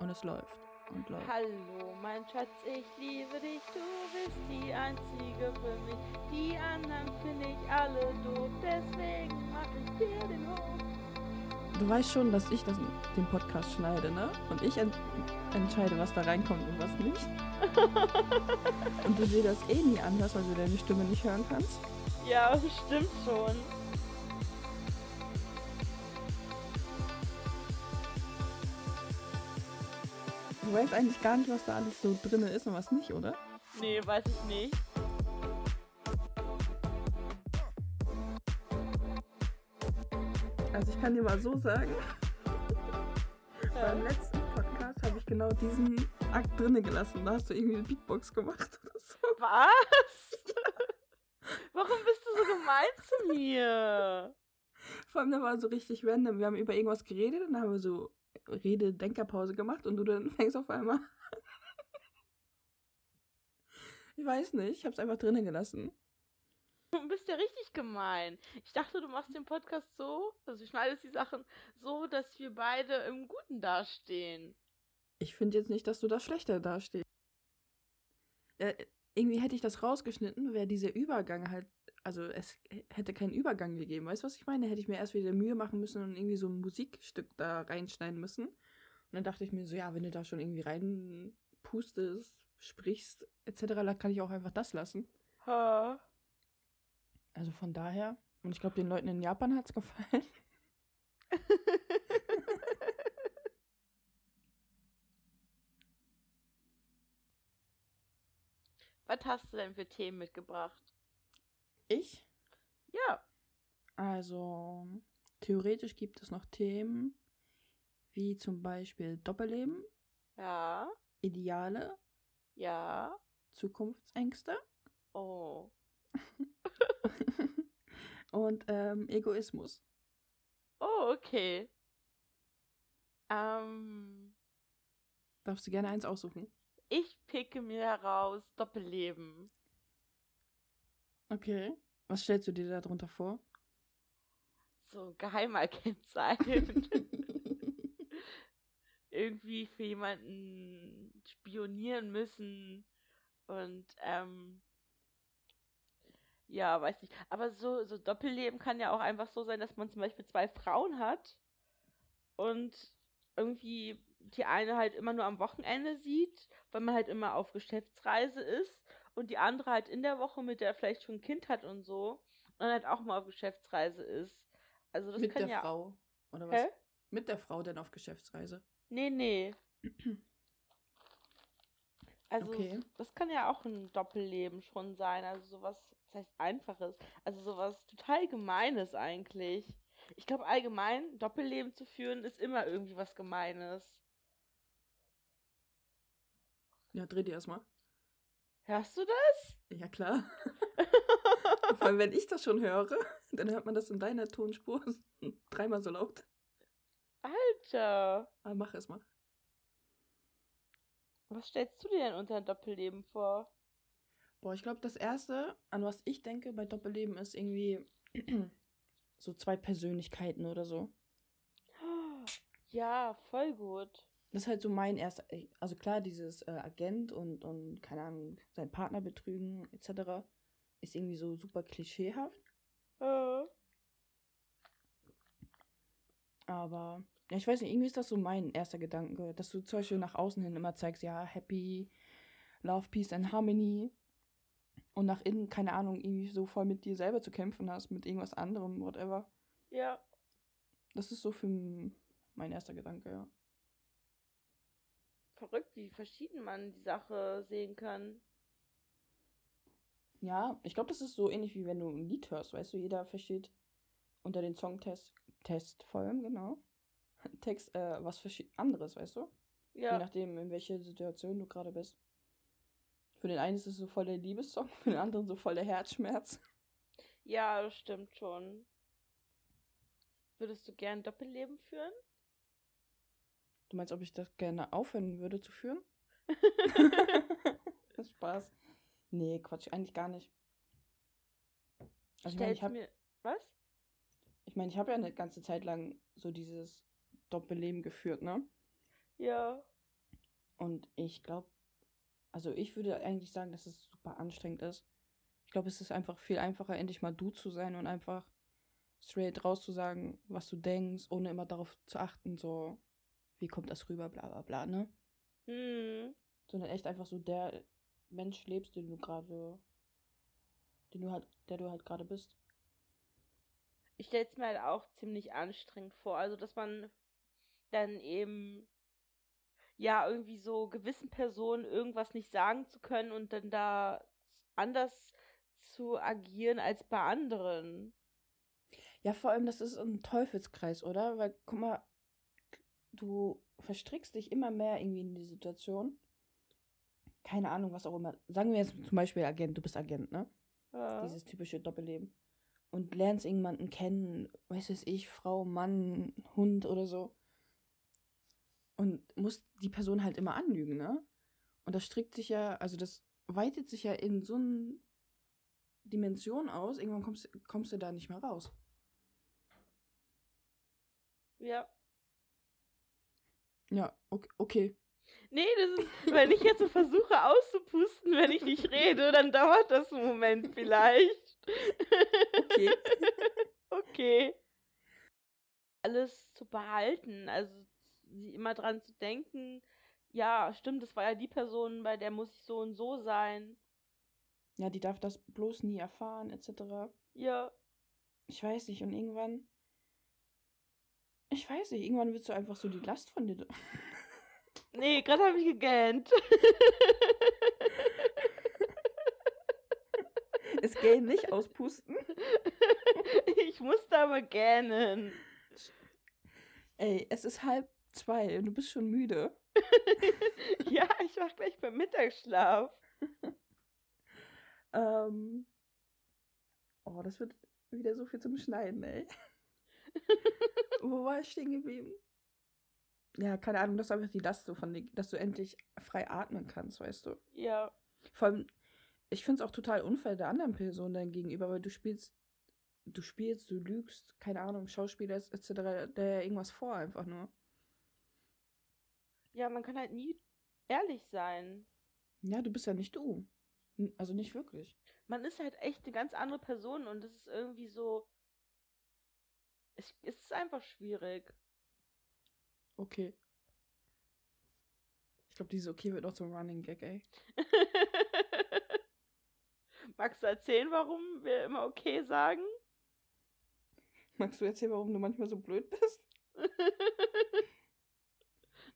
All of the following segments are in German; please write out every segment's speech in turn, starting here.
Und es läuft und läuft. Hallo, mein Schatz, ich liebe dich, du bist die einzige für mich. Die anderen finde ich alle doof, deswegen mach ich dir den Hof. Du weißt schon, dass ich das, den Podcast schneide, ne? Und ich en entscheide, was da reinkommt und was nicht. und du dir das eh nie anhörst, weil du deine Stimme nicht hören kannst. Ja, stimmt schon. Du weißt eigentlich gar nicht, was da alles so drin ist und was nicht, oder? Nee, weiß ich nicht. Also ich kann dir mal so sagen, beim letzten Podcast habe ich genau diesen Akt drinnen gelassen. Da hast du irgendwie eine Beatbox gemacht oder so. Was? Warum bist du so gemein zu mir? Vor allem, da war so richtig random. Wir haben über irgendwas geredet und dann haben wir so Rede-Denkerpause gemacht und du dann fängst auf einmal. ich weiß nicht, ich habe es einfach drinnen gelassen. Du bist ja richtig gemein. Ich dachte, du machst den Podcast so, also du schneidest die Sachen so, dass wir beide im Guten dastehen. Ich finde jetzt nicht, dass du da schlechter dastehst. Ja, irgendwie hätte ich das rausgeschnitten, wäre dieser Übergang halt, also es hätte keinen Übergang gegeben. Weißt du, was ich meine? Hätte ich mir erst wieder Mühe machen müssen und irgendwie so ein Musikstück da reinschneiden müssen. Und dann dachte ich mir so, ja, wenn du da schon irgendwie reinpustest, sprichst, etc., dann kann ich auch einfach das lassen. Ha. Also von daher, und ich glaube, den Leuten in Japan hat es gefallen. Was hast du denn für Themen mitgebracht? Ich? Ja. Also, theoretisch gibt es noch Themen wie zum Beispiel Doppelleben, Ja. Ideale, Ja. Zukunftsängste Oh. und ähm, Egoismus. Oh, okay. Ähm, Darfst du gerne eins aussuchen? ich picke mir heraus Doppelleben. Okay. Was stellst du dir darunter vor? So Geheimagent sein. Irgendwie für jemanden spionieren müssen. Und, ähm, ja, weiß nicht. Aber so, so Doppelleben kann ja auch einfach so sein, dass man zum Beispiel zwei Frauen hat und irgendwie die eine halt immer nur am Wochenende sieht, weil man halt immer auf Geschäftsreise ist und die andere halt in der Woche, mit der vielleicht schon ein Kind hat und so und halt auch mal auf Geschäftsreise ist. Also das Mit kann der ja Frau. Oder was? Hä? Mit der Frau denn auf Geschäftsreise. Nee, nee. Also Okay. das kann ja auch ein Doppelleben schon sein, also sowas, das heißt einfaches, also sowas total gemeines eigentlich. Ich glaube allgemein Doppelleben zu führen ist immer irgendwie was gemeines. Ja, dreh dir erstmal. Hörst du das? Ja, klar. Vor allem, wenn ich das schon höre, dann hört man das in deiner Tonspur dreimal so laut. Alter, Aber mach erstmal. was stellst du dir denn unter ein Doppelleben vor? Boah, ich glaube, das Erste, an was ich denke bei Doppelleben, ist irgendwie so zwei Persönlichkeiten oder so. Ja, voll gut. Das ist halt so mein erster, also klar, dieses äh, Agent und, und, keine Ahnung, seinen Partner betrügen etc. ist irgendwie so super klischeehaft. Äh, Aber, ja, ich weiß nicht, irgendwie ist das so mein erster Gedanke, dass du zum Beispiel nach außen hin immer zeigst, ja, happy, love, peace and harmony. Und nach innen, keine Ahnung, irgendwie so voll mit dir selber zu kämpfen hast, mit irgendwas anderem, whatever. ja, Das ist so für mein erster Gedanke, ja. Verrückt, wie verschieden man die Sache sehen kann. Ja, ich glaube, das ist so ähnlich wie wenn du ein Lied hörst, weißt du, jeder versteht unter den Songtest, Test vor allem, genau, Text, äh, was anderes, weißt du? Je Ja, nachdem, in welcher Situation du gerade bist. Für den einen ist es so voll der Liebessong, für den anderen so voll der Herzschmerz. ja, das stimmt schon. Würdest du gern Doppelleben führen? Du meinst, ob ich das gerne aufhören würde zu führen? das ist Spaß. Nee, Quatsch, eigentlich gar nicht. Also ich meine, ich habe mir. Was? ich mein, ich hab ja eine ganze Zeit lang so dieses Doppelleben geführt, ne? Ja. Und ich glaube, also ich würde eigentlich sagen, dass es super anstrengend ist. Ich glaube, es ist einfach viel einfacher, endlich mal du zu sein und einfach straight raus zu sagen, was du denkst, ohne immer darauf zu achten, so, wie kommt das rüber, bla bla bla, ne? Hm. Sondern echt einfach so der Mensch lebst, den du gerade, den du halt, der du halt gerade bist. Ich stelle es mir halt auch ziemlich anstrengend vor. Also, dass man dann eben ja irgendwie so gewissen Personen irgendwas nicht sagen zu können und dann da anders zu agieren als bei anderen. Ja, vor allem, das ist ein Teufelskreis, oder? Weil, guck mal, du verstrickst dich immer mehr irgendwie in die Situation. Keine Ahnung, was auch immer. Sagen wir jetzt zum Beispiel Agent, du bist Agent, ne? Ja. Dieses typische Doppelleben. Und lernst irgendjemanden kennen, weiß es ich, Frau, Mann, Hund oder so. Und musst die Person halt immer anlügen, ne? Und das strickt sich ja, also das weitet sich ja in so eine Dimension aus, irgendwann kommst, kommst du da nicht mehr raus. ja. Ja, okay. Nee, das ist, wenn ich jetzt so versuche auszupusten, wenn ich nicht rede, dann dauert das einen Moment vielleicht. Okay. okay. Alles zu behalten, also sie immer dran zu denken, ja, stimmt, das war ja die Person, bei der muss ich so und so sein. Ja, die darf das bloß nie erfahren, etc. Ja, Ich weiß nicht, und irgendwann. Ich weiß nicht, irgendwann willst du einfach so die Last von dir. nee, gerade habe ich gegähnt. Es gehen nicht auspusten. ich musste aber gähnen. Ey, es ist halb zwei und du bist schon müde. ja, ich mach gleich beim Mittagsschlaf. Ähm. Oh, das wird wieder so viel zum Schneiden, ey. Wo war ich stehen geblieben? Ja, keine Ahnung, das ist einfach die Last so von dir, dass du endlich frei atmen kannst, weißt du. Ja, Vor allem, ich finde es auch total unfair der anderen Person dann gegenüber, weil du spielst, du spielst, du lügst, keine Ahnung, Schauspieler etc., der irgendwas vor einfach nur. ja, man kann halt nie ehrlich sein. Ja, du bist ja nicht du. Also nicht wirklich. Man ist halt echt eine ganz andere Person und es ist irgendwie so. Es, ist einfach schwierig. Okay. Ich glaube, dieses Okay wird noch zum Running Gag, ey. Magst du erzählen, warum wir immer okay sagen? Magst du erzählen, warum du manchmal so blöd bist?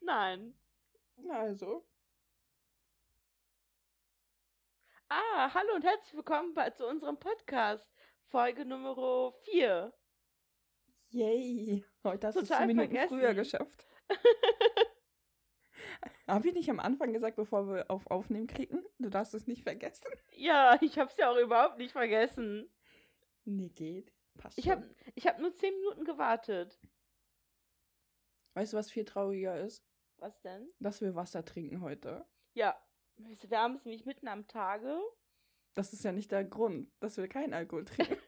Nein. Na also. Ah, hallo und herzlich willkommen bei, zu unserem Podcast. Folge Nummer 4. Yay. Heute hast du es zehn Minuten vergessen. früher geschafft. Haben wir nicht am Anfang gesagt, bevor wir auf Aufnehmen klicken? Du darfst es nicht vergessen. ja, ich hab's ja auch überhaupt nicht vergessen. Nee, geht. Passt Ich schon. hab, ich hab nur 10 Minuten gewartet. Weißt du, was viel trauriger ist? Was denn? Dass wir Wasser trinken heute. Ja, wir haben es nämlich mitten am Tage. Das ist ja nicht der Grund, dass wir keinen Alkohol trinken.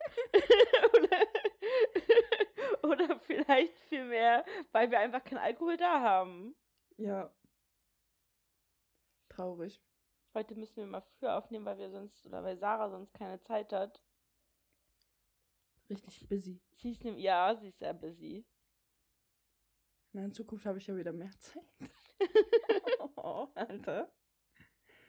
vielleicht vielmehr, weil wir einfach keinen Alkohol da haben. ja. Traurig. Heute müssen wir mal früher aufnehmen, weil wir sonst, oder weil Sarah sonst keine Zeit hat. Richtig busy. Sie ist nämlich, ja, sie ist sehr busy. Na, in Zukunft habe ich ja wieder mehr Zeit. oh, Alter.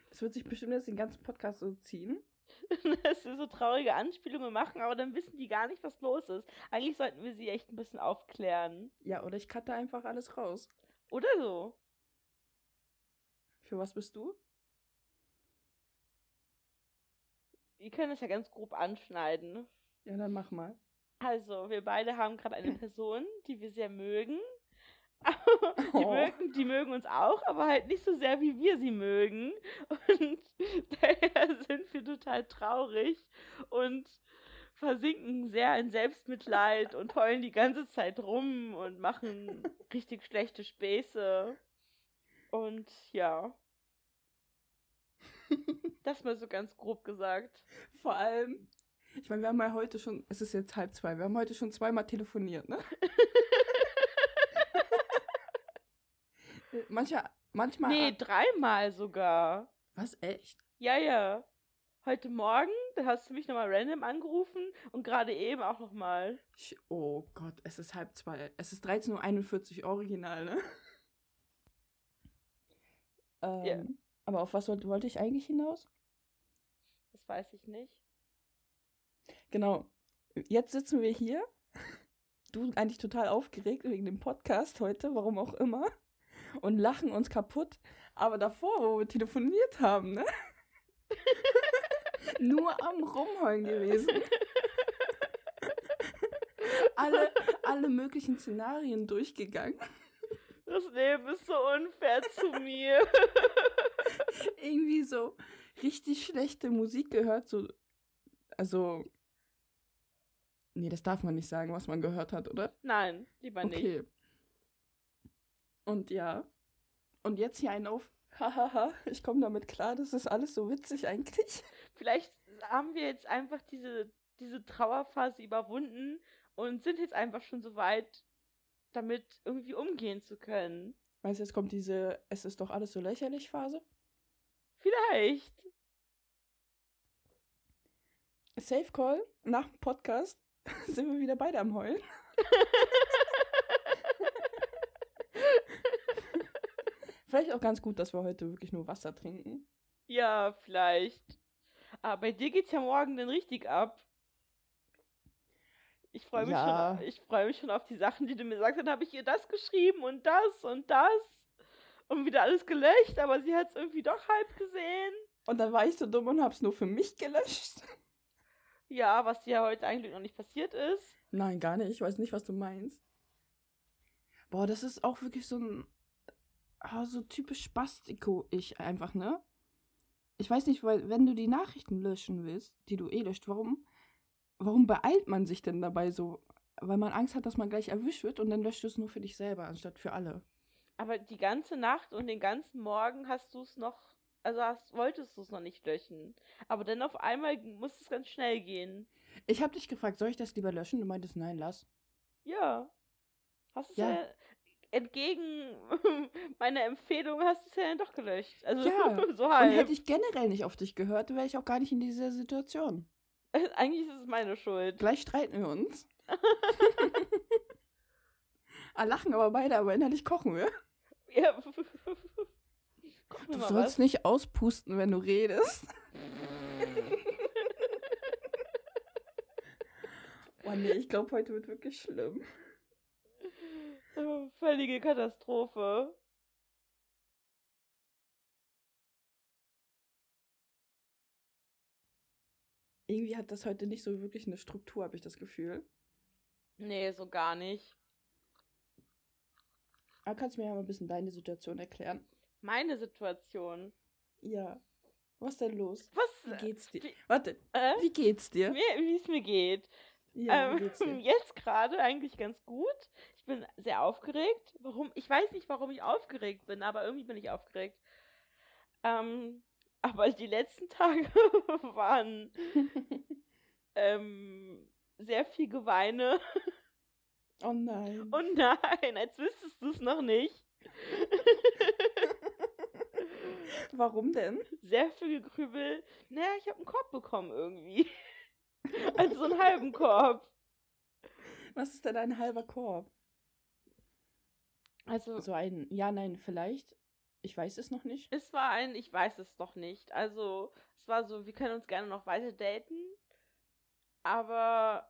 Das wird sich bestimmt jetzt den ganzen Podcast so ziehen. Dass wir so traurige Anspielungen machen, aber dann wissen die gar nicht, was los ist. Eigentlich sollten wir sie echt ein bisschen aufklären. Ja, oder ich cutte einfach alles raus. Oder so. Für was bist du? Wir können es ja ganz grob anschneiden. Ja, dann mach mal. Also, wir beide haben gerade eine Person, die wir sehr mögen. die, Oh. mögen die mögen uns auch, aber halt nicht so sehr, wie wir sie mögen. Und daher sind wir total traurig und versinken sehr in Selbstmitleid und heulen die ganze Zeit rum und machen richtig schlechte Späße. Und ja. Das mal so ganz grob gesagt. Vor allem, ich meine, wir haben ja heute schon, es ist jetzt halb zwei, wir haben heute schon zweimal telefoniert, ne? Manche, Manchmal. Nee, dreimal sogar. Was, echt? Ja, ja. Heute Morgen, da hast du mich nochmal random angerufen und gerade eben auch nochmal. Oh Gott, es ist halb zwei. Es ist 13.41 Uhr original, ne? ähm, Ja. Aber auf was wollte, wollte ich eigentlich hinaus? Das weiß ich nicht. Genau. Jetzt sitzen wir hier. Du eigentlich total aufgeregt wegen dem Podcast heute, warum auch immer. Und lachen uns kaputt. Aber davor, wo wir telefoniert haben, ne? Nur am Rumheulen gewesen. alle, alle möglichen Szenarien durchgegangen. Das Leben ist so unfair zu mir. Irgendwie so richtig schlechte Musik gehört. So, also. Nee, das darf man nicht sagen, was man gehört hat, oder? Nein, lieber nicht. Okay. Und ja. Und jetzt hier einen auf. Hahaha, ich komme damit klar, das ist alles so witzig eigentlich. Vielleicht haben wir jetzt einfach diese, diese Trauerphase überwunden und sind jetzt einfach schon so weit, damit irgendwie umgehen zu können. Weißt du, jetzt kommt diese Es ist doch alles so lächerlich Phase. Vielleicht. Safe Call, nach dem Podcast sind wir wieder beide am Heulen. Vielleicht auch ganz gut, dass wir heute wirklich nur Wasser trinken. Ja, vielleicht. Aber bei dir geht's ja morgen dann richtig ab. Ich freue mich, Ja. schon, ich freu mich schon auf die Sachen, die du mir sagst. Dann habe ich ihr das geschrieben und das und das. Und wieder alles gelöscht, aber sie hat es irgendwie doch halb gesehen. Und dann war ich so dumm und hab's nur für mich gelöscht. Ja, was ja heute eigentlich noch nicht passiert ist. Nein, gar nicht. Ich weiß nicht, was du meinst. Boah, das ist auch wirklich so ein. Ah, so typisch Spastiko-Ich einfach, ne? Ich weiß nicht, weil, wenn du die Nachrichten löschen willst, die du eh löscht, warum, warum beeilt man sich denn dabei so? Weil man Angst hat, dass man gleich erwischt wird und dann löscht du es nur für dich selber, anstatt für alle. Aber die ganze Nacht und den ganzen Morgen hast du es noch, also hast, wolltest du es noch nicht löschen. Aber dann auf einmal muss es ganz schnell gehen. Ich habe dich gefragt, soll ich das lieber löschen? Du meintest, nein, lass. Ja. Hast es Ja. ja. Entgegen meiner Empfehlung hast du es ja dann doch gelöscht. Also Ja. so Und halb. hätte ich generell nicht auf dich gehört, wäre ich auch gar nicht in dieser Situation. Eigentlich ist es meine Schuld. Gleich streiten wir uns. ah, lachen aber beide, aber innerlich kochen wir. Ja. Koch mir Du sollst was. nicht auspusten, wenn du redest. Oh nee, ich glaube, heute wird wirklich schlimm. Völlige Katastrophe. Irgendwie hat das heute nicht so wirklich eine Struktur, habe ich das Gefühl. Nee, so gar nicht. Aber kannst du mir ja mal ein bisschen deine Situation erklären? Meine Situation. Ja. Was ist denn los? Was? Wie geht's dir? Wie- Warte, Äh? wie geht's dir? Wie es mir geht. Ja, ähm, jetzt gerade eigentlich ganz gut. Ich bin sehr aufgeregt. Warum? Ich weiß nicht, warum ich aufgeregt bin, aber irgendwie bin ich aufgeregt. Ähm, aber die letzten Tage waren ähm, sehr viel Geweine. oh nein. Oh nein, als wüsstest du es noch nicht. Warum denn? Sehr viel Gegrübel. Naja, ich habe einen Korb bekommen irgendwie. Also so einen halben Korb. Was ist denn ein halber Korb? Also So ein Ja, nein, vielleicht. Ich weiß es noch nicht. Es war ein, ich weiß es noch nicht. Also, es war so, wir können uns gerne noch weiter daten, aber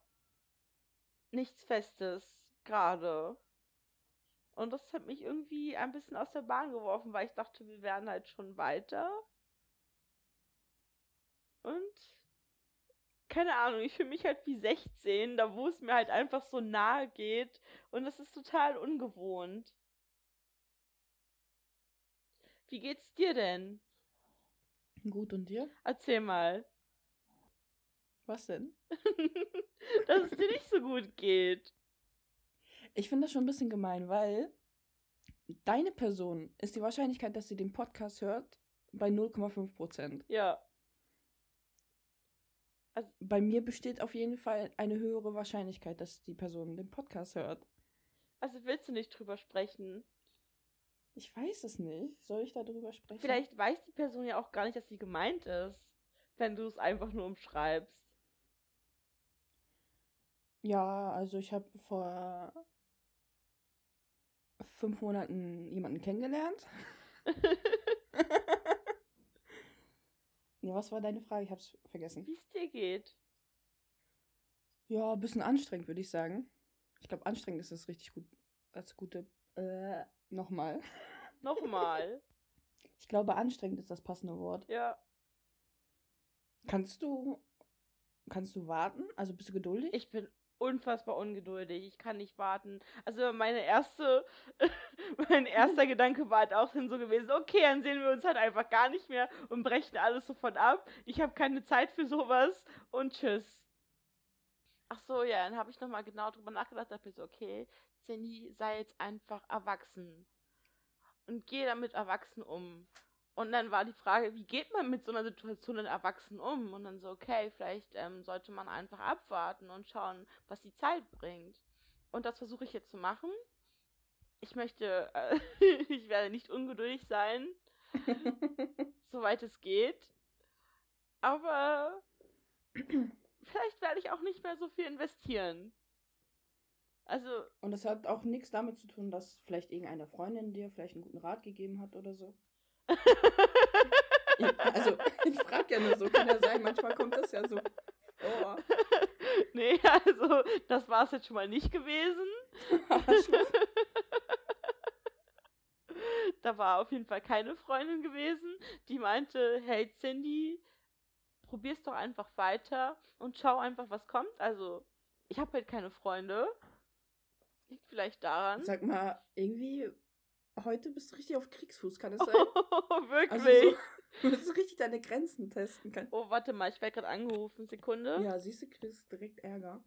nichts Festes gerade. Und das hat mich irgendwie ein bisschen aus der Bahn geworfen, weil ich dachte, wir wären halt schon weiter. Und keine Ahnung, ich fühle mich halt wie 16, da wo es mir halt einfach so nahe geht. Und das ist total ungewohnt. Wie geht's dir denn? Gut, und dir? Erzähl mal. Was denn? Dass es dir nicht so gut geht. Ich finde das schon ein bisschen gemein, weil deine Person ist die Wahrscheinlichkeit, dass sie den Podcast hört, bei 0,5 Prozent. Ja. Bei mir besteht auf jeden Fall eine höhere Wahrscheinlichkeit, dass die Person den Podcast hört. Also willst du nicht drüber sprechen? Ich weiß es nicht. Soll ich darüber sprechen? Vielleicht weiß die Person ja auch gar nicht, dass sie gemeint ist, wenn du es einfach nur umschreibst. Ja, also ich habe vor fünf Monaten jemanden kennengelernt. ja, was war deine Frage? Ich hab's vergessen. Wie es dir geht. Ja, ein bisschen anstrengend, würde ich sagen. Ich glaube, anstrengend ist das richtig gut. Als gute. Äh, nochmal. Nochmal. Ich glaube, anstrengend ist das passende Wort. Ja. Kannst du. Kannst du warten? Also bist du geduldig? Ich bin unfassbar ungeduldig. Ich kann nicht warten. Also meine erste, mein erster Gedanke war halt auch dann so gewesen, okay, dann sehen wir uns halt einfach gar nicht mehr und brechen alles sofort ab. Ich habe keine Zeit für sowas und tschüss. Ach so, ja, dann habe ich nochmal genau drüber nachgedacht, dachte so, okay, Cindy, sei jetzt einfach erwachsen. Und gehe damit erwachsen um. Und dann war die Frage, wie geht man mit so einer Situation denn erwachsen um? Und dann so, okay, vielleicht ähm, sollte man einfach abwarten und schauen, was die Zeit bringt. Und das versuche ich jetzt zu machen. Ich möchte, äh, ich werde nicht ungeduldig sein, soweit es geht. Aber vielleicht werde ich auch nicht mehr so viel investieren. Also. Und das hat auch nichts damit zu tun, dass vielleicht irgendeine Freundin dir vielleicht einen guten Rat gegeben hat oder so. ja, also, ich frage ja nur so, kann ja sein, manchmal kommt das ja so vor. Nee, also, das war es jetzt schon mal nicht gewesen. da war auf jeden Fall keine Freundin gewesen, die meinte, hey Cindy, probier's doch einfach weiter und schau einfach, was kommt. Also, ich habe halt keine Freunde. Liegt vielleicht daran. Sag mal, irgendwie heute bist du richtig auf Kriegsfuß, kann es sein? Oh, wirklich? Also so, du musst richtig deine Grenzen testen können. Oh, warte mal, ich werde gerade angerufen. Sekunde. Ja, siehst du, kriegst direkt Ärger.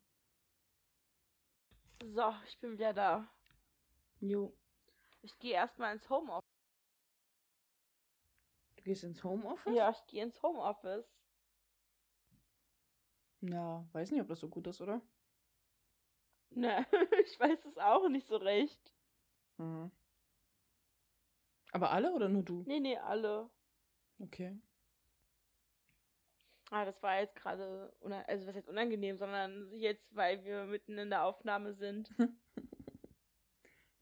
So, ich bin wieder da. Jo. Ich gehe erstmal ins Homeoffice. Du gehst ins Homeoffice? Ja, ich gehe ins Homeoffice. Ja, weiß nicht, ob das so gut ist, oder? Ne, ich weiß es auch nicht so recht. Mhm. Aber alle oder nur du? Nee, nee, alle. Okay. Ah, das war jetzt gerade, also was jetzt unangenehm, sondern jetzt, weil wir mitten in der Aufnahme sind.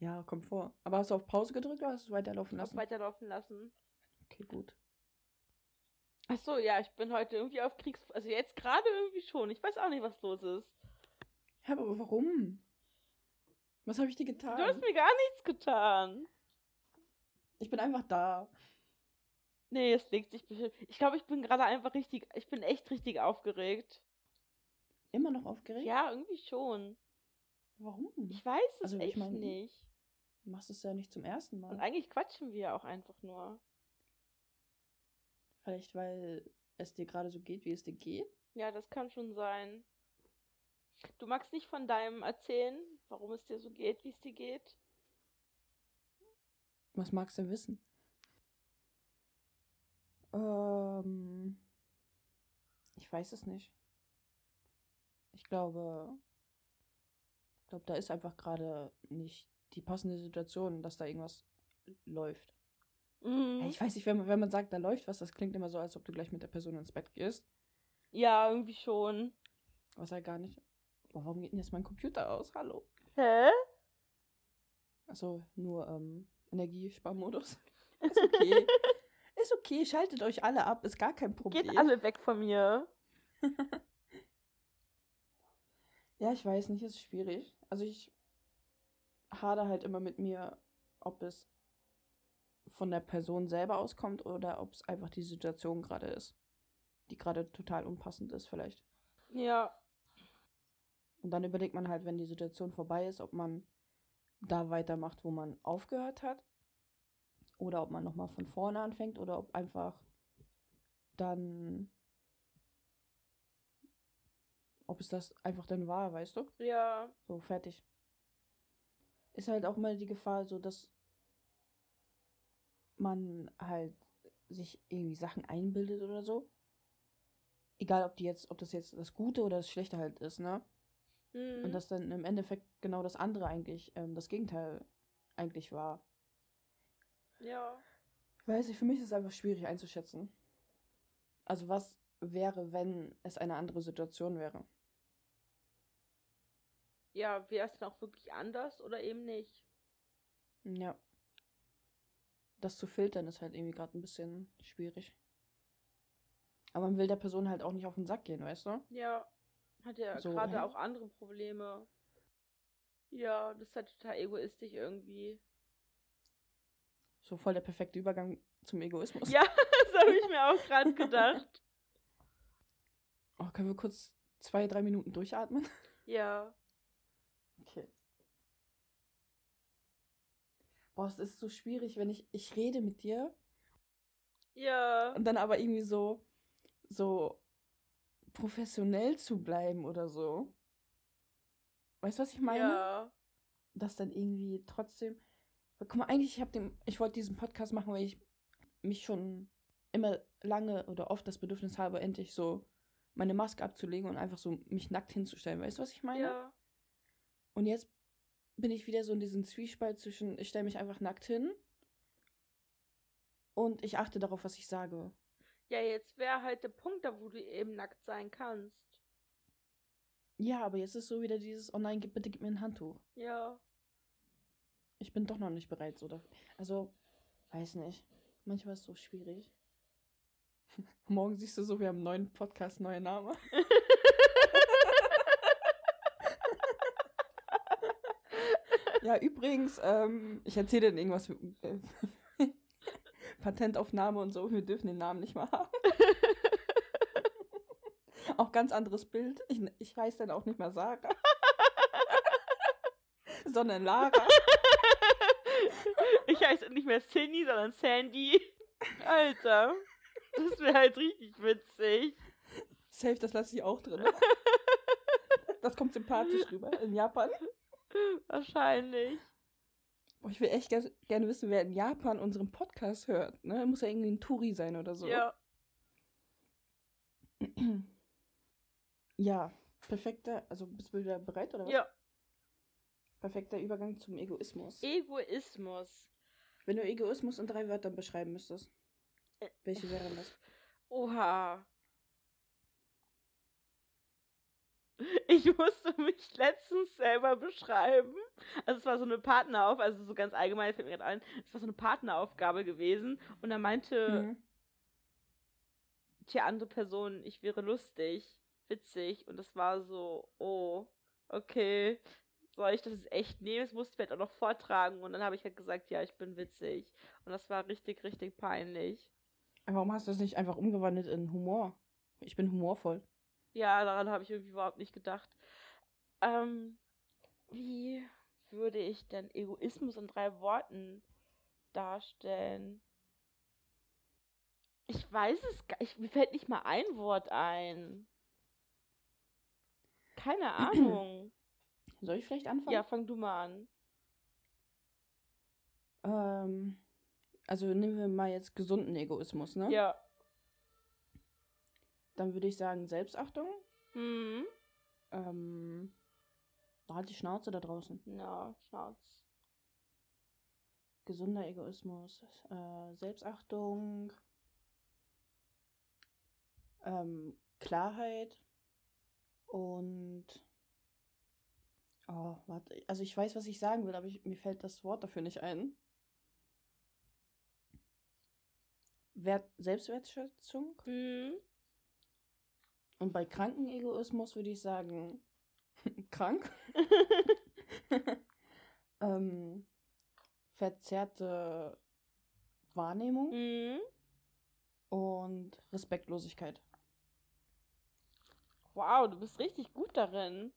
ja, kommt vor. Aber hast du auf Pause gedrückt oder hast du es weiterlaufen lassen? Auf weiterlaufen lassen. Okay, gut. Ach so, ja, ich bin heute irgendwie auf Kriegs... Also jetzt gerade irgendwie schon. Ich weiß auch nicht, was los ist. Ja, aber warum? Was habe ich dir getan? Du hast mir gar nichts getan. Ich bin einfach da. Nee, es legt sich bestimmt. Ich glaube, ich bin gerade einfach richtig. Ich bin echt richtig aufgeregt. Immer noch aufgeregt? Ja, irgendwie schon. Warum? Ich weiß es also, echt ich mein, nicht. Du machst es ja nicht zum ersten Mal. Und eigentlich quatschen wir auch einfach nur. Vielleicht, weil es dir gerade so geht, wie es dir geht? Ja, das kann schon sein. Du magst nicht von deinem erzählen, warum es dir so geht, wie es dir geht? Was magst du wissen? Ähm, ich weiß es nicht. Ich glaube, ich glaube, da ist einfach gerade nicht die passende Situation, dass da irgendwas läuft. Mhm. Ich weiß nicht, wenn man, wenn man sagt, da läuft was, das klingt immer so, als ob du gleich mit der Person ins Bett gehst. Ja, irgendwie schon. Was halt gar nicht. Boah, warum geht denn jetzt mein Computer aus? Hallo? Hä? Achso, nur ähm, Energiesparmodus. Ist okay. ist okay, schaltet euch alle ab, ist gar kein Problem. Geht alle weg von mir. ja, ich weiß nicht, ist schwierig. Also ich hader halt immer mit mir, ob es von der Person selber auskommt oder ob es einfach die Situation gerade ist, die gerade total unpassend ist vielleicht. Ja. Und dann überlegt man halt, wenn die Situation vorbei ist, ob man da weitermacht, wo man aufgehört hat. Oder ob man nochmal von vorne anfängt oder ob einfach dann. Ob es das einfach dann war, weißt du? Ja. So, fertig. Ist halt auch mal die Gefahr, so dass man halt sich irgendwie Sachen einbildet oder so. Egal, ob die jetzt, ob das jetzt das Gute oder das Schlechte halt ist, ne? Mhm. Und dass dann im Endeffekt genau das andere eigentlich, ähm, das Gegenteil eigentlich war. Ja. Weiß ich, für mich ist es einfach schwierig einzuschätzen. Also was wäre, wenn es eine andere Situation wäre? Ja, wäre es dann auch wirklich anders oder eben nicht? Ja. Das zu filtern ist halt irgendwie gerade ein bisschen schwierig. Aber man will der Person halt auch nicht auf den Sack gehen, weißt du? Ja. Hat ja So, gerade auch andere Probleme. Ja, das ist halt total egoistisch irgendwie. So voll der perfekte Übergang zum Egoismus. Ja, das habe ich mir auch gerade gedacht. Oh, können wir kurz zwei, drei Minuten durchatmen? Ja. Okay. Boah, es ist so schwierig, wenn ich, ich rede mit dir Ja. und dann aber irgendwie so, so professionell zu bleiben oder so. Weißt du, was ich meine? Ja. Dass dann irgendwie trotzdem. Guck mal, eigentlich, ich, den, ich wollte diesen Podcast machen, weil ich mich schon immer lange oder oft das Bedürfnis habe, endlich so meine Maske abzulegen und einfach so mich nackt hinzustellen. Weißt du, was ich meine? Ja. Und jetzt bin ich wieder so in diesem Zwiespalt zwischen, ich stelle mich einfach nackt hin und ich achte darauf, was ich sage. Ja, jetzt wäre halt der Punkt, da wo du eben nackt sein kannst. Ja, aber jetzt ist so wieder dieses, oh nein, gib, bitte gib mir ein Handtuch. Ja. Ich bin doch noch nicht bereit, so dafür. Also, weiß nicht. Manchmal ist es so schwierig. Morgen siehst du so, wir haben einen neuen Podcast, neuer Name. Ja, übrigens, ähm, ich erzähle dir irgendwas. Äh, Patentaufnahme und so, wir dürfen den Namen nicht mehr haben. auch ganz anderes Bild. Ich, ich heiße dann auch nicht mehr Sarah. sondern Lara. ich heiße nicht mehr Cindy, sondern Sandy. Alter. Das wäre halt richtig witzig. Safe, das lasse ich auch drin. Das kommt sympathisch rüber in Japan. Wahrscheinlich. Ich will echt ger gerne wissen, wer in Japan unseren Podcast hört. Ne? Muss ja irgendwie ein Touri sein oder so. Ja. Ja, perfekter, also bist du wieder bereit oder was? Ja. Perfekter Übergang zum Egoismus. Egoismus. Wenn du Egoismus in drei Wörtern beschreiben müsstest, welche wären das? Oha. Ich musste mich letztens selber beschreiben. Also es war so eine Partneraufgabe, also so ganz allgemein fällt mir gerade ein, es war so eine Partneraufgabe gewesen und da meinte Mhm. die andere Person, ich wäre lustig, witzig und das war so, oh, okay, soll ich das jetzt echt nehmen? Das musste ich halt auch noch vortragen und dann habe ich halt gesagt, ja, ich bin witzig und das war richtig, richtig peinlich. Warum hast du das nicht einfach umgewandelt in Humor? Ich bin humorvoll. Ja, daran habe ich irgendwie überhaupt nicht gedacht. Ähm, wie würde ich denn Egoismus in drei Worten darstellen? Ich weiß es gar nicht. Mir fällt nicht mal ein Wort ein. Keine Ahnung. Soll ich vielleicht anfangen? ja, fang du mal an. Ähm, also nehmen wir mal jetzt gesunden Egoismus, ne? Ja. Dann würde ich sagen Selbstachtung. Hm. Ähm, halt die Schnauze da draußen. Na, Schnauz. Gesunder Egoismus, äh, Selbstachtung, ähm, Klarheit und oh, warte, also ich weiß, was ich sagen will, aber ich, mir fällt das Wort dafür nicht ein. Wert, Selbstwertschätzung Hm. Und bei kranken Egoismus würde ich sagen krank. ähm, verzerrte Wahrnehmung hm. und Respektlosigkeit. Wow, du bist richtig gut darin.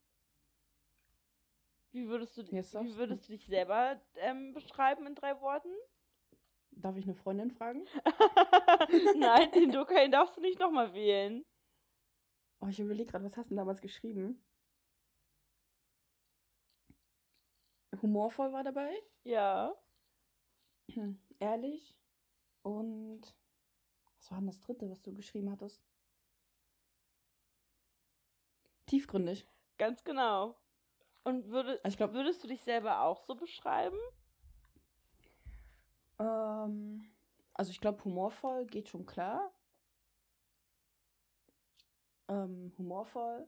Wie würdest du, wie würdest du dich selber ähm, beschreiben in drei Worten? Darf ich eine Freundin fragen? Nein, den Dokain darfst du nicht nochmal wählen. Oh, ich überlege gerade, was hast du denn damals geschrieben? Humorvoll war dabei, Ja. ehrlich und was war denn das dritte, was du geschrieben hattest? Tiefgründig. Ganz genau. Und würde, Also ich glaub- würdest du dich selber auch so beschreiben? Ähm, also ich glaube, humorvoll geht schon klar. Ähm, humorvoll.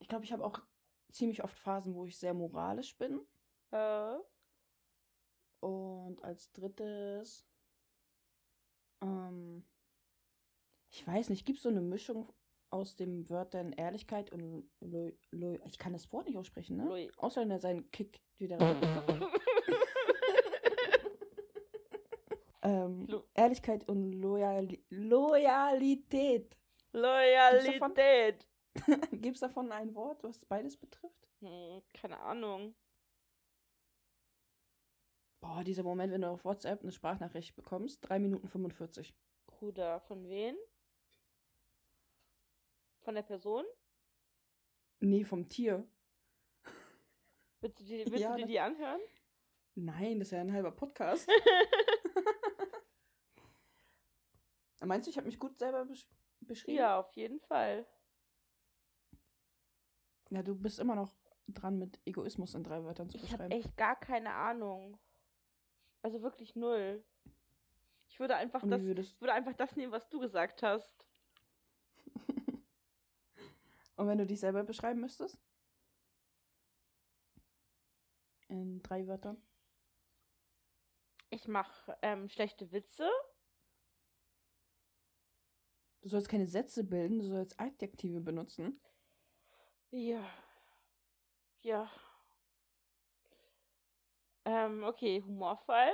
Ich glaube, ich habe auch ziemlich oft Phasen, wo ich sehr moralisch bin. Äh, Und als drittes, ähm, ich weiß nicht, gibt es so eine Mischung aus den Wörtern Ehrlichkeit und Lo Lo ich kann das Wort nicht aussprechen, ne? Loi- Außer wenn er seinen Kick wieder rein. ähm, Ehrlichkeit und Loyali Loyalität. Loyalität. Gibt es davon ein Wort, was beides betrifft? Hm, keine Ahnung. Boah, dieser Moment, wenn du auf WhatsApp eine Sprachnachricht bekommst, 3 Minuten 45. Bruder, von wen? Von der Person? Nee, vom Tier. Willst du, die, willst Ja, du dir das- die anhören? Nein, das ist ja ein halber Podcast. Meinst du, ich habe mich gut selber besch beschrieben? ja, auf jeden Fall. Ja, du bist immer noch dran, mit Egoismus in drei Wörtern zu Ich habe beschreiben. echt gar keine Ahnung. Also wirklich null. Ich würde einfach das, ich würde einfach das nehmen, was du gesagt hast. Und wenn du dich selber beschreiben müsstest? In drei Wörtern? Ich mache ähm, schlechte Witze. Du sollst keine Sätze bilden, du sollst Adjektive benutzen. Ja. Ja. Ähm, okay, humorvoll.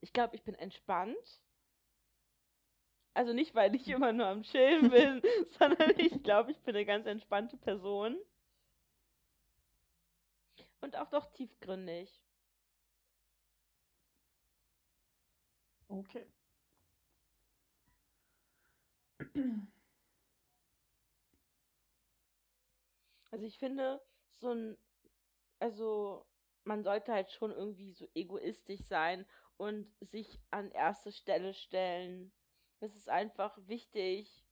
Ich glaube, ich bin entspannt. Also nicht, weil ich immer nur am Chillen bin, sondern ich glaube, ich bin eine ganz entspannte Person. Und auch doch tiefgründig. Okay. Also ich finde, so ein, also man sollte halt schon irgendwie so egoistisch sein und sich an erste Stelle stellen. Es ist einfach wichtig,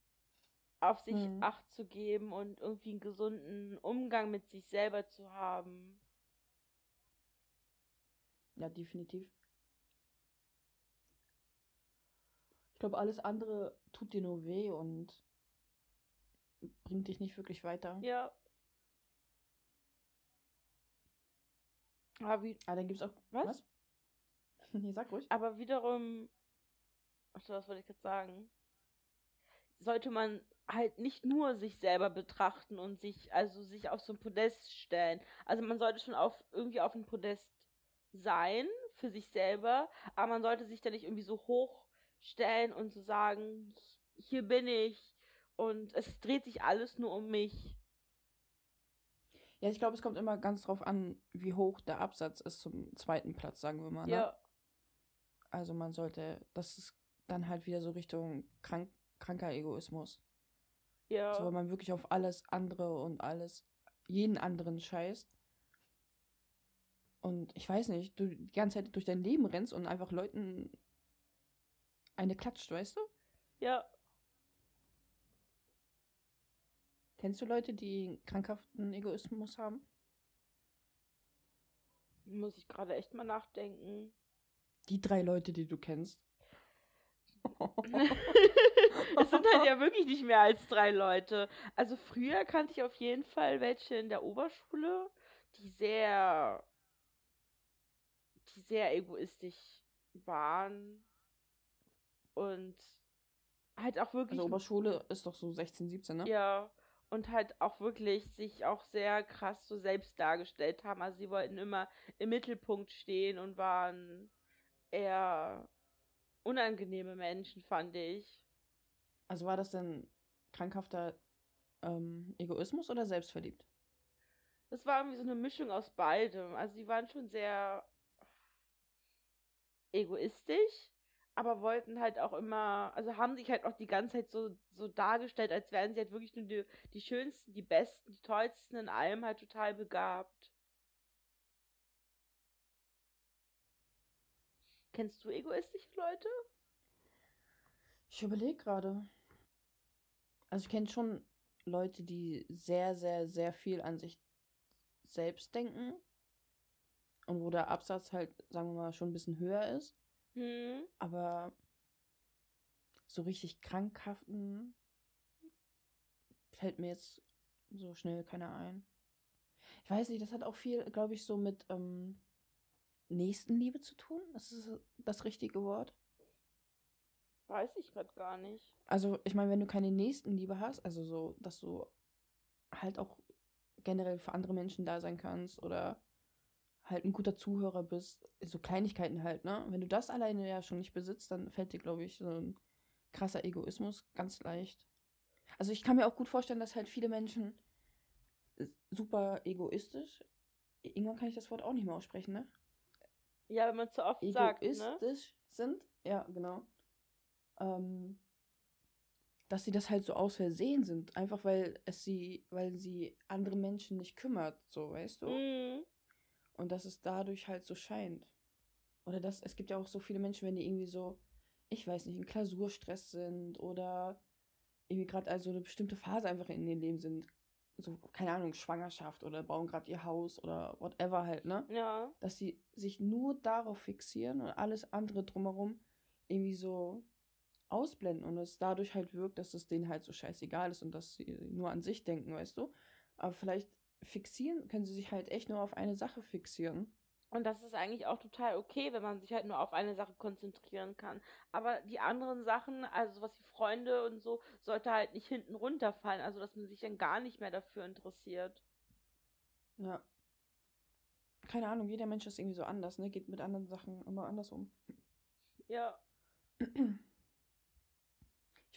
auf sich Mhm. Acht zu geben und irgendwie einen gesunden Umgang mit sich selber zu haben. Ja, definitiv. Ich glaube, alles andere tut dir nur weh und bringt dich nicht wirklich weiter. Ja. Aber, wie, Ah, dann gibt's auch. Was? Nee, sag ruhig. aber wiederum, ach so, was wollte ich jetzt sagen? Sollte man halt nicht nur sich selber betrachten und sich, also sich auf so ein Podest stellen. Also man sollte schon auf, irgendwie auf ein Podest sein für sich selber, aber man sollte sich da nicht irgendwie so hoch stellen und so sagen, hier bin ich und es dreht sich alles nur um mich. Ja, ich glaube, es kommt immer ganz drauf an, wie hoch der Absatz ist zum zweiten Platz, sagen wir mal. Ne? Ja, Also man sollte, das ist dann halt wieder so Richtung krank, kranker Egoismus. ja. So, wenn man wirklich auf alles andere und alles, jeden anderen scheißt. Und ich weiß nicht, du die ganze Zeit durch dein Leben rennst und einfach Leuten eine klatscht, weißt du? ja. Kennst du Leute, die krankhaften Egoismus haben? Muss ich gerade echt mal nachdenken. Die drei Leute, die du kennst. es sind halt ja wirklich nicht mehr als drei Leute. Also früher kannte ich auf jeden Fall welche in der Oberschule, die sehr, die sehr egoistisch waren und halt auch wirklich, Also Oberschule ist doch so 16, 17, ne? ja, und halt auch wirklich sich auch sehr krass so selbst dargestellt haben. Also sie wollten immer im Mittelpunkt stehen und waren eher unangenehme Menschen, fand ich. Also war das denn krankhafter ähm, Egoismus oder selbstverliebt? Das war irgendwie so eine Mischung aus beidem. Also sie waren schon sehr egoistisch, aber wollten halt auch immer, also haben sich halt auch die ganze Zeit so, so dargestellt, als wären sie halt wirklich nur die, die schönsten, die besten, die tollsten in allem halt total begabt. Kennst du egoistische Leute? Ich überlege gerade. Also ich kenne schon Leute, die sehr, sehr, sehr viel an sich selbst denken. und wo der Absatz halt, sagen wir mal, schon ein bisschen höher ist. Hm. Aber so richtig krankhaften fällt mir jetzt so schnell keiner ein. Ich weiß nicht, das hat auch viel, glaube ich, so mit ähm, Nächstenliebe zu tun. Das ist das richtige Wort. Weiß ich gerade gar nicht. Also, ich meine, wenn du keine Nächstenliebe hast, also so, dass du halt auch generell für andere Menschen da sein kannst oder halt ein guter Zuhörer bist, so Kleinigkeiten halt, ne? Wenn du das alleine ja schon nicht besitzt, dann fällt dir, glaube ich, so ein krasser Egoismus ganz leicht. Also ich kann mir auch gut vorstellen, dass halt viele Menschen super egoistisch, irgendwann kann ich das Wort auch nicht mehr aussprechen, ne? Ja, wenn man zu oft egoistisch sagt, ne? sind, ja, genau. Ähm, dass sie das halt so aus Versehen sind, einfach weil es sie, weil sie andere Menschen nicht kümmert, so, weißt du? Mhm. Und dass es dadurch halt so scheint. Oder dass, es gibt ja auch so viele Menschen, wenn die irgendwie so, ich weiß nicht, in Klausurstress sind oder irgendwie gerade also eine bestimmte Phase einfach in ihrem Leben sind. So, keine Ahnung, Schwangerschaft oder bauen gerade ihr Haus oder whatever halt, ne? Ja. Dass sie sich nur darauf fixieren und alles andere drumherum irgendwie so ausblenden und es dadurch halt wirkt, dass es denen halt so scheißegal ist und dass sie nur an sich denken, weißt du? Aber vielleicht fixieren können sie sich halt echt nur auf eine Sache fixieren. Und das ist eigentlich auch total okay, wenn man sich halt nur auf eine Sache konzentrieren kann. Aber die anderen Sachen, also sowas wie Freunde und so, sollte halt nicht hinten runterfallen. Also, dass man sich dann gar nicht mehr dafür interessiert. Ja. Keine Ahnung, jeder Mensch ist irgendwie so anders, ne? Geht mit anderen Sachen immer anders um. Ja. Ich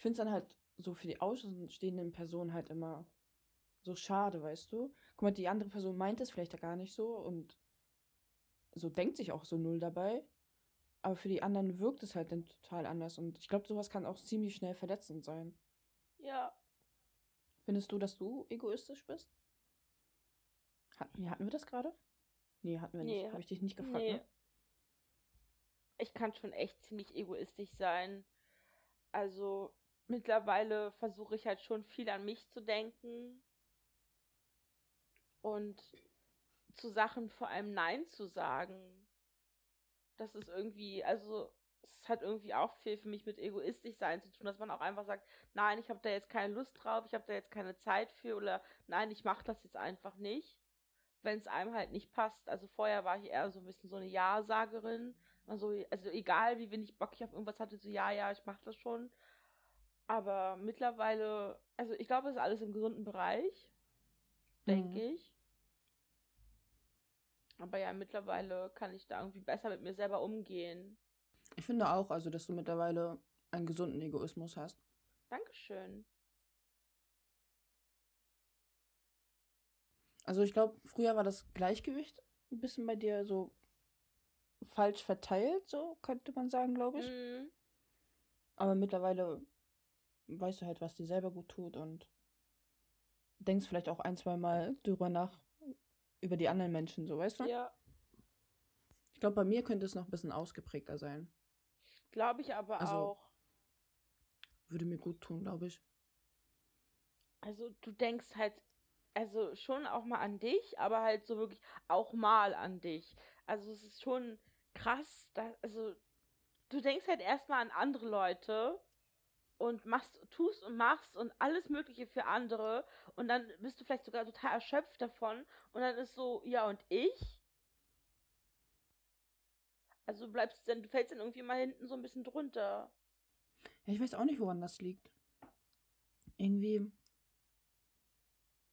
finde es dann halt so für die außenstehenden Personen halt immer so schade, weißt du? Guck mal, die andere Person meint es vielleicht ja gar nicht so und so denkt sich auch so null dabei. Aber für die anderen wirkt es halt dann total anders. Und ich glaube, sowas kann auch ziemlich schnell verletzend sein. Ja. Findest du, dass du egoistisch bist? Hatten, hatten wir das gerade? Nee, hatten wir Nee, nicht. Habe ich dich nicht gefragt, Nee. ne? Ich kann schon echt ziemlich egoistisch sein. Also mittlerweile versuche ich halt schon viel an mich zu denken. Und zu Sachen vor allem Nein zu sagen. Das ist irgendwie, also es hat irgendwie auch viel für mich mit egoistisch sein zu tun, dass man auch einfach sagt, nein, ich habe da jetzt keine Lust drauf, ich habe da jetzt keine Zeit für oder nein, ich mache das jetzt einfach nicht, wenn es einem halt nicht passt. Also vorher war ich eher so ein bisschen so eine Ja-Sagerin, also, also egal wie wenig Bock ich auf irgendwas hatte, so ja, ja, ich mache das schon. Aber mittlerweile, also ich glaube, es ist alles im gesunden Bereich, denke Mhm. ich. Aber ja, mittlerweile kann ich da irgendwie besser mit mir selber umgehen. Ich finde auch, also, dass du mittlerweile einen gesunden Egoismus hast. Dankeschön. Also ich glaube, früher war das Gleichgewicht ein bisschen bei dir so falsch verteilt, so könnte man sagen, glaube ich. Mhm. Aber mittlerweile weißt du halt, was dir selber gut tut und denkst vielleicht auch ein, zwei Mal drüber nach, über die anderen Menschen, so weißt du? Ja, Ich glaube, bei mir könnte es noch ein bisschen ausgeprägter sein. glaube ich aber Also- auch. Würde mir gut tun, glaube ich. Also du denkst halt, also schon auch mal an dich, aber halt so wirklich auch mal an dich. Also es ist schon krass, da, also du denkst halt erstmal an andere Leute und machst, tust und machst und alles Mögliche für andere und dann bist du vielleicht sogar total erschöpft davon und dann ist so, ja und ich? Also du bleibst dann, du fällst dann irgendwie mal hinten so ein bisschen drunter. Ja, ich weiß auch nicht, woran das liegt. Irgendwie.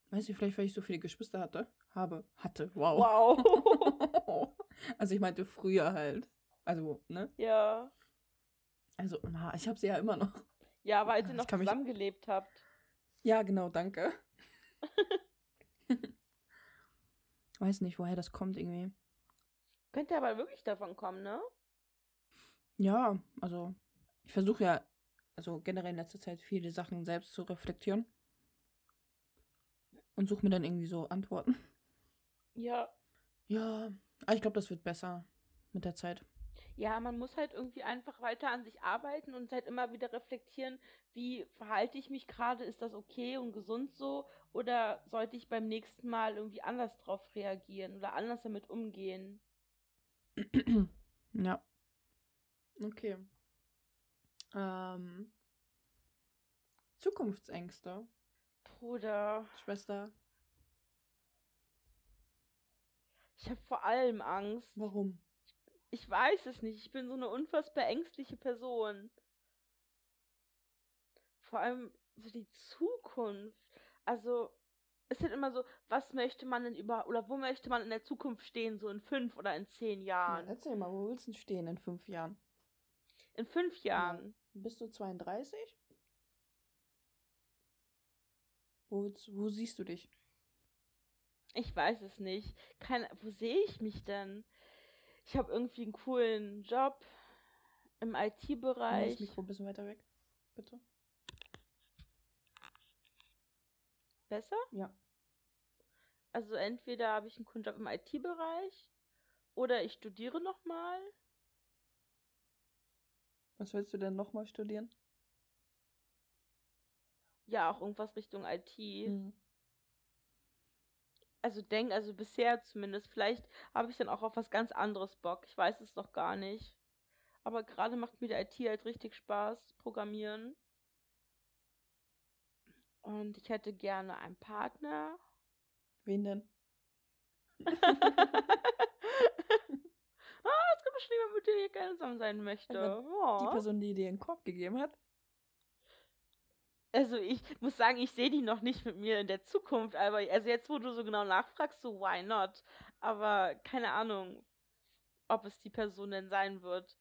Weiß ich, vielleicht, weil ich so viele Geschwister hatte. Habe. Hatte. Wow. Wow. also ich meinte früher halt. Also, ne? ja. Also, na, ich habe sie ja immer noch. Ja, weil ihr noch kann mich- zusammengelebt habt. Ja, genau, danke. Weiß nicht, woher das kommt irgendwie. Könnte aber wirklich davon kommen, ne? Ja, also ich versuche ja, also generell in letzter Zeit viele Sachen selbst zu reflektieren. Und suche mir dann irgendwie so Antworten. Ja. Ja, aber ich glaube, das wird besser mit der Zeit. Ja, man muss halt irgendwie einfach weiter an sich arbeiten und halt immer wieder reflektieren, wie verhalte ich mich gerade, ist das okay und gesund so oder sollte ich beim nächsten Mal irgendwie anders drauf reagieren oder anders damit umgehen? ja. Okay. Ähm. Zukunftsängste. Bruder. Schwester. Ich habe vor allem Angst. Warum? Ich weiß es nicht. Ich bin so eine unfassbar ängstliche Person. Vor allem so die Zukunft. Also, es ist halt immer so, was möchte man denn über, oder wo möchte man in der Zukunft stehen, so in fünf oder in zehn Jahren? Ja, erzähl mal, wo willst du stehen in fünf Jahren? In fünf Jahren? Ja. Bist du 32? Wo, wo siehst du dich? Ich weiß es nicht. Keine, wo sehe ich mich denn? Ich habe irgendwie einen coolen Job im IT-Bereich. Das Mikro ein bisschen weiter weg, bitte. Besser? Ja. Also entweder habe ich einen coolen Job im IT-Bereich oder ich studiere nochmal. Was willst du denn nochmal studieren? Ja, auch irgendwas Richtung IT. Mhm also denke, also bisher zumindest, vielleicht habe ich dann auch auf was ganz anderes Bock. Ich weiß es noch gar nicht. Aber gerade macht mir die IT halt richtig Spaß, Programmieren. Und ich hätte gerne einen Partner. Wen denn? ah, es gibt bestimmt jemanden, mit dem ich gerne zusammen sein möchte. Oh. Die Person, die dir einen Korb gegeben hat? Also ich muss sagen, ich sehe die noch nicht mit mir in der Zukunft, aber also jetzt, wo du so genau nachfragst, so why not? Aber keine Ahnung, ob es die Person denn sein wird.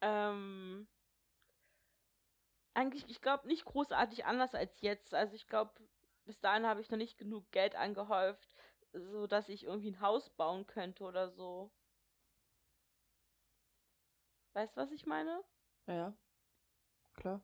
Ähm, eigentlich, ich glaube, nicht großartig anders als jetzt. Also ich glaube, bis dahin habe ich noch nicht genug Geld angehäuft, so dass ich irgendwie ein Haus bauen könnte oder so. Weißt du, was ich meine? Ja. Klar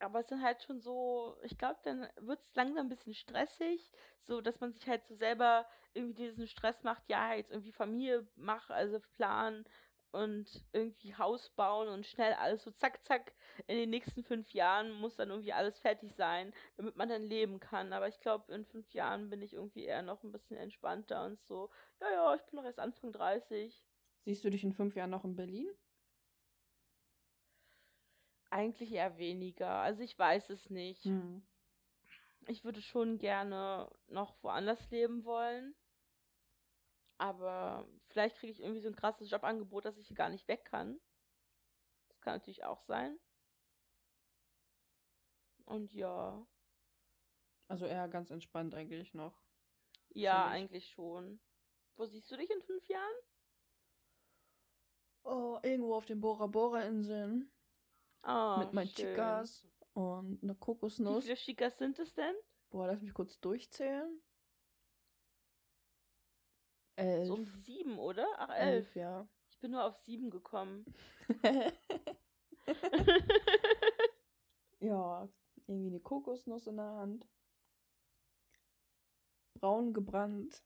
aber es sind halt schon so, ich glaube, dann wird es langsam ein bisschen stressig, so dass man sich halt so selber irgendwie diesen Stress macht, ja, jetzt irgendwie Familie mach, also planen und irgendwie Haus bauen und schnell alles so zack, zack, in den nächsten fünf Jahren muss dann irgendwie alles fertig sein, damit man dann leben kann. Aber ich glaube, in fünf Jahren bin ich irgendwie eher noch ein bisschen entspannter und so, ja, ja, ich bin noch erst Anfang 30. Siehst du dich in fünf Jahren noch in Berlin? Eigentlich eher weniger. Also ich weiß es nicht. Hm. Ich würde schon gerne noch woanders leben wollen. Aber vielleicht kriege ich irgendwie so ein krasses Jobangebot, dass ich hier gar nicht weg kann. Das kann natürlich auch sein. Und ja. Also eher ganz entspannt eigentlich noch. Ja, eigentlich schon. Wo siehst du dich in fünf Jahren? Oh, irgendwo auf den Bora Bora Inseln. Oh, mit meinen schön. Chicas und eine Kokosnuss. Wie viele Chicas sind es denn? Boah, lass mich kurz durchzählen. Elf. So um sieben, oder? Ach, elf. elf ja. Ich bin nur auf sieben gekommen. ja, irgendwie eine Kokosnuss in der Hand. Braun gebrannt.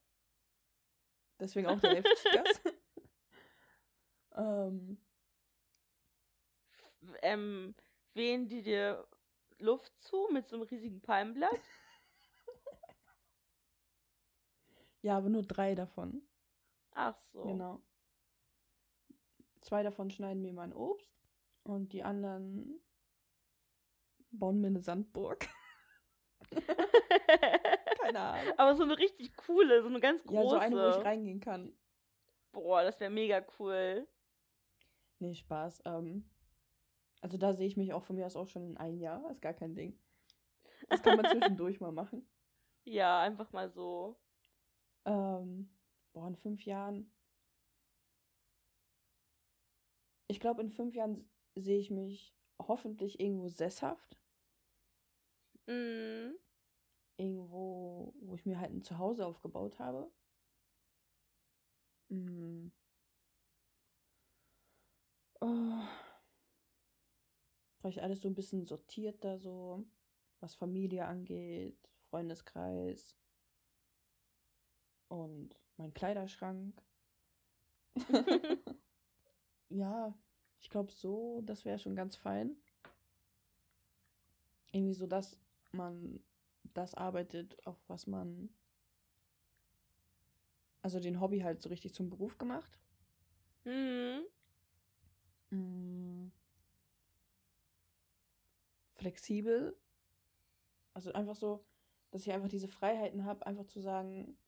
Deswegen auch der elf Chicas. ähm, ähm, wehen die dir Luft zu mit so einem riesigen Palmblatt? ja, aber nur drei davon. Ach so. Genau. Zwei davon schneiden mir mein Obst und die anderen bauen mir eine Sandburg. Keine Ahnung. Aber so eine richtig coole, so eine ganz große. Ja, so eine, wo ich reingehen kann. Boah, das wäre mega cool. Nee, Spaß. Ähm, also da sehe ich mich auch von mir aus auch schon in ein Jahr. Ist gar kein Ding. Das kann man zwischendurch mal machen. Ja, einfach mal so. Ähm, boah, in fünf Jahren. Ich glaube, in fünf Jahren sehe ich mich hoffentlich irgendwo sesshaft. Mhm. Irgendwo, wo ich mir halt ein Zuhause aufgebaut habe. Mhm. Oh vielleicht alles so ein bisschen sortierter, so was Familie angeht, Freundeskreis und mein Kleiderschrank. ja, ich glaube so, das wäre schon ganz fein. Irgendwie so, dass man das arbeitet, auf was man also den Hobby halt so richtig zum Beruf gemacht. Mhm. Mm. Flexibel. Also einfach so, dass ich einfach diese Freiheiten habe, einfach zu sagen,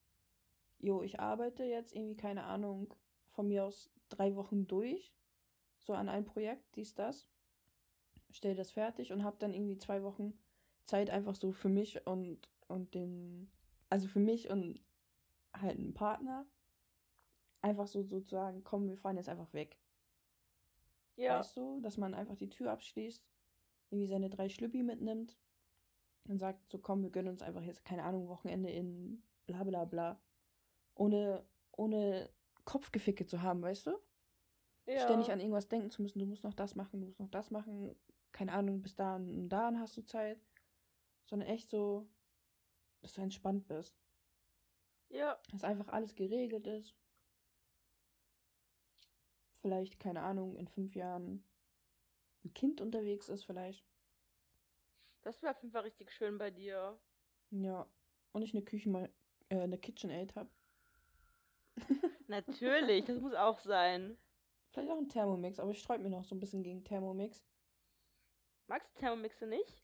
jo, ich arbeite jetzt irgendwie, keine Ahnung, von mir aus drei Wochen durch, so an ein Projekt, dies, das, stelle das fertig und habe dann irgendwie zwei Wochen Zeit einfach so für mich und, und den, also für mich und halt einen Partner, einfach so sozusagen, komm, wir fahren jetzt einfach weg. Ja. Weißt du, dass man einfach die Tür abschließt, irgendwie seine drei Schlüppi mitnimmt und sagt, so komm, wir gönnen uns einfach jetzt, keine Ahnung, Wochenende in bla bla bla. Ohne, ohne Kopfgeficke zu haben, weißt du? ja. Ständig an irgendwas denken zu müssen, du musst noch das machen, du musst noch das machen, keine Ahnung, bis da und da hast du Zeit. Sondern echt so, dass du entspannt bist. Ja. Dass einfach alles geregelt ist. Vielleicht, keine Ahnung, in fünf Jahren ein Kind unterwegs ist, vielleicht. Das wäre auf jeden Fall richtig schön bei dir. Ja. Und ich eine Küchen mal, äh, eine KitchenAid habe. Natürlich, das muss auch sein. Vielleicht auch ein Thermomix, aber ich sträube mir noch so ein bisschen gegen Thermomix. Magst du Thermomixe nicht?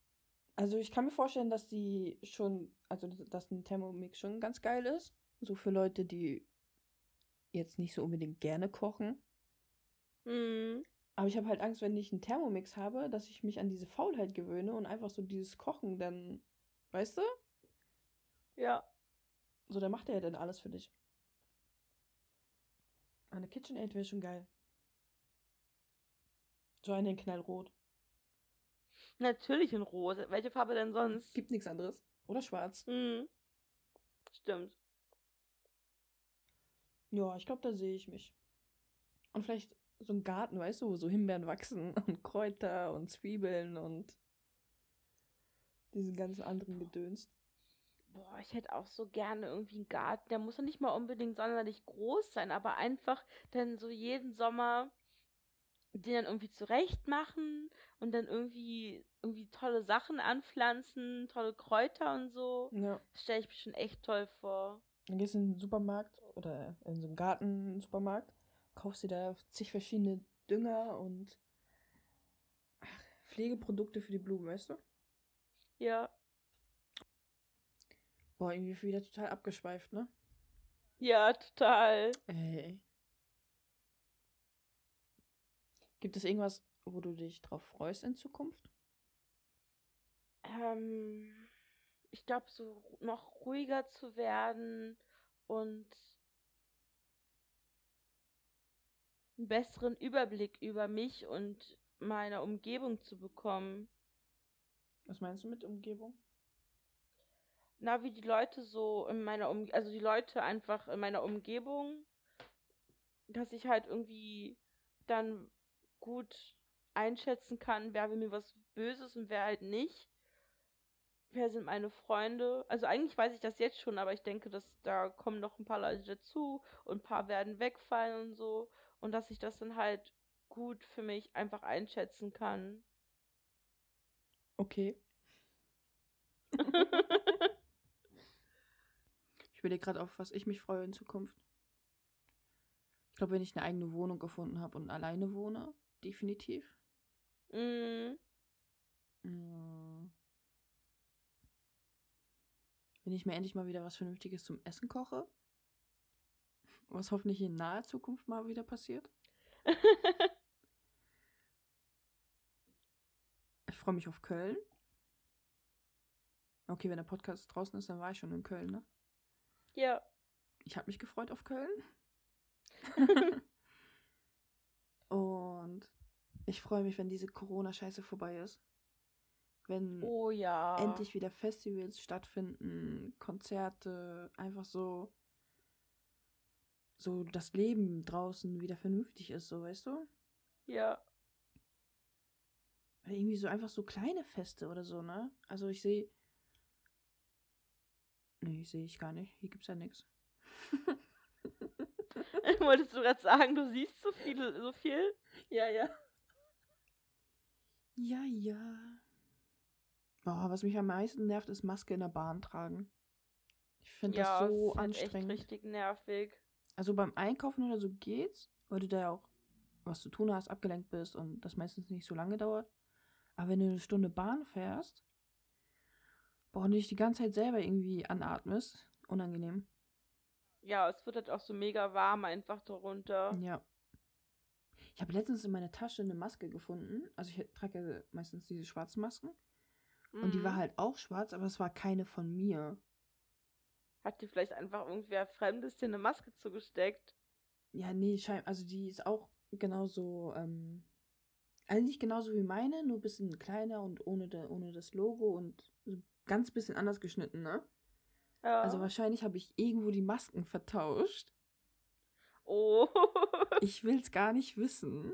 Also ich kann mir vorstellen, dass die schon, also dass ein Thermomix schon ganz geil ist. So für Leute, die jetzt nicht so unbedingt gerne kochen. Mhm. Aber ich habe halt Angst, wenn ich einen Thermomix habe, dass ich mich an diese Faulheit gewöhne und einfach so dieses Kochen dann, weißt du? Ja. So, der macht er ja dann alles für dich. Eine KitchenAid wäre schon geil. So eine in Knallrot. Natürlich in Rot. Welche Farbe denn sonst? Gibt nichts anderes. Oder schwarz. Mhm. Stimmt. Ja, ich glaube, da sehe ich mich. Und vielleicht so ein Garten, weißt du, wo so Himbeeren wachsen und Kräuter und Zwiebeln und diesen ganzen anderen Gedöns. Boah, ich hätte auch so gerne irgendwie einen Garten. Der muss ja nicht mal unbedingt sonderlich groß sein, aber einfach dann so jeden Sommer den dann irgendwie zurecht machen und dann irgendwie irgendwie tolle Sachen anpflanzen, tolle Kräuter und so. Ja. Das stelle ich mir schon echt toll vor. Dann gehst du in den Supermarkt oder in so einen Garten-Supermarkt, kaufst dir da zig verschiedene Dünger und ach, Pflegeprodukte für die Blumen, weißt du? Ja. Boah, irgendwie wieder total abgeschweift, ne? Ja, total. Ey. Gibt es irgendwas, wo du dich drauf freust in Zukunft? Ähm, ich glaube, so noch ruhiger zu werden und einen besseren Überblick über mich und meine Umgebung zu bekommen. Was meinst du mit Umgebung? Na, wie die Leute so in meiner um also die Leute einfach in meiner Umgebung, dass ich halt irgendwie dann gut einschätzen kann, wer will mir was Böses und wer halt nicht. Wer sind meine Freunde? Also eigentlich weiß ich das jetzt schon, aber ich denke, dass da kommen noch ein paar Leute dazu und ein paar werden wegfallen und so. Und dass ich das dann halt gut für mich einfach einschätzen kann. Okay. Ich überlege gerade auf, was ich mich freue in Zukunft. Ich glaube, wenn ich eine eigene Wohnung gefunden habe und alleine wohne, definitiv. mm, Mm. Wenn ich mir endlich mal wieder was Vernünftiges zum Essen koche. Was hoffentlich in naher Zukunft mal wieder passiert. Ich freue mich auf Köln. Okay, wenn der Podcast draußen ist, dann war ich schon in Köln, ne? ja. Ich habe mich gefreut auf Köln. Und ich freue mich, wenn diese Corona-Scheiße vorbei ist. Wenn Oh ja. endlich wieder Festivals stattfinden, Konzerte, einfach so so das Leben draußen wieder vernünftig ist, so weißt du? Ja. Oder irgendwie so einfach so kleine Feste oder so, ne? Also ich sehe Nee, sehe ich gar nicht. Hier gibt's ja nichts. Wolltest du gerade sagen, du siehst so viel, so viel? Ja, ja. Ja, ja. Boah, was mich am meisten nervt, ist Maske in der Bahn tragen. Ich finde ja, das so ist halt echt anstrengend. richtig nervig. Also beim Einkaufen oder so geht's, weil du da ja auch was zu tun hast, abgelenkt bist und das meistens nicht so lange dauert. Aber wenn du eine Stunde Bahn fährst, boah, und dich die ganze Zeit selber irgendwie anatmest, unangenehm. Ja, es wird halt auch so mega warm einfach darunter. Ja. Ich habe letztens in meiner Tasche eine Maske gefunden. Also ich trage ja meistens diese schwarzen Masken. Und die war Mhm. halt auch schwarz, aber es war keine von mir. Hat dir vielleicht einfach irgendwer Fremdes dir eine Maske zugesteckt? Ja, nee, schein also die ist auch genauso, ähm, eigentlich genauso wie meine, nur ein bisschen kleiner und ohne, de, ohne das Logo und so ganz bisschen anders geschnitten, ne? Ja. Also wahrscheinlich habe ich irgendwo die Masken vertauscht. oh. Ich will's gar nicht wissen.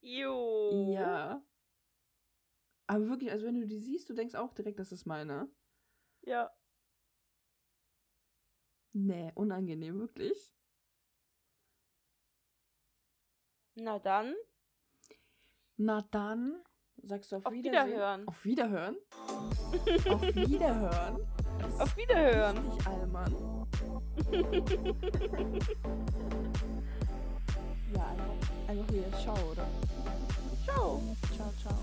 Jo. Ja. Aber wirklich, also wenn du die siehst, du denkst auch direkt, das ist meine. Ja. Nee, unangenehm, wirklich. Na dann, Na dann, sagst du auf, auf. Wiederhören. Auf Wiederhören? auf Wiederhören? Auf Wiederhören. Richtig, Allmann. ja, einfach, einfach wieder Ciao, oder? Ciao. Ciao, ciao.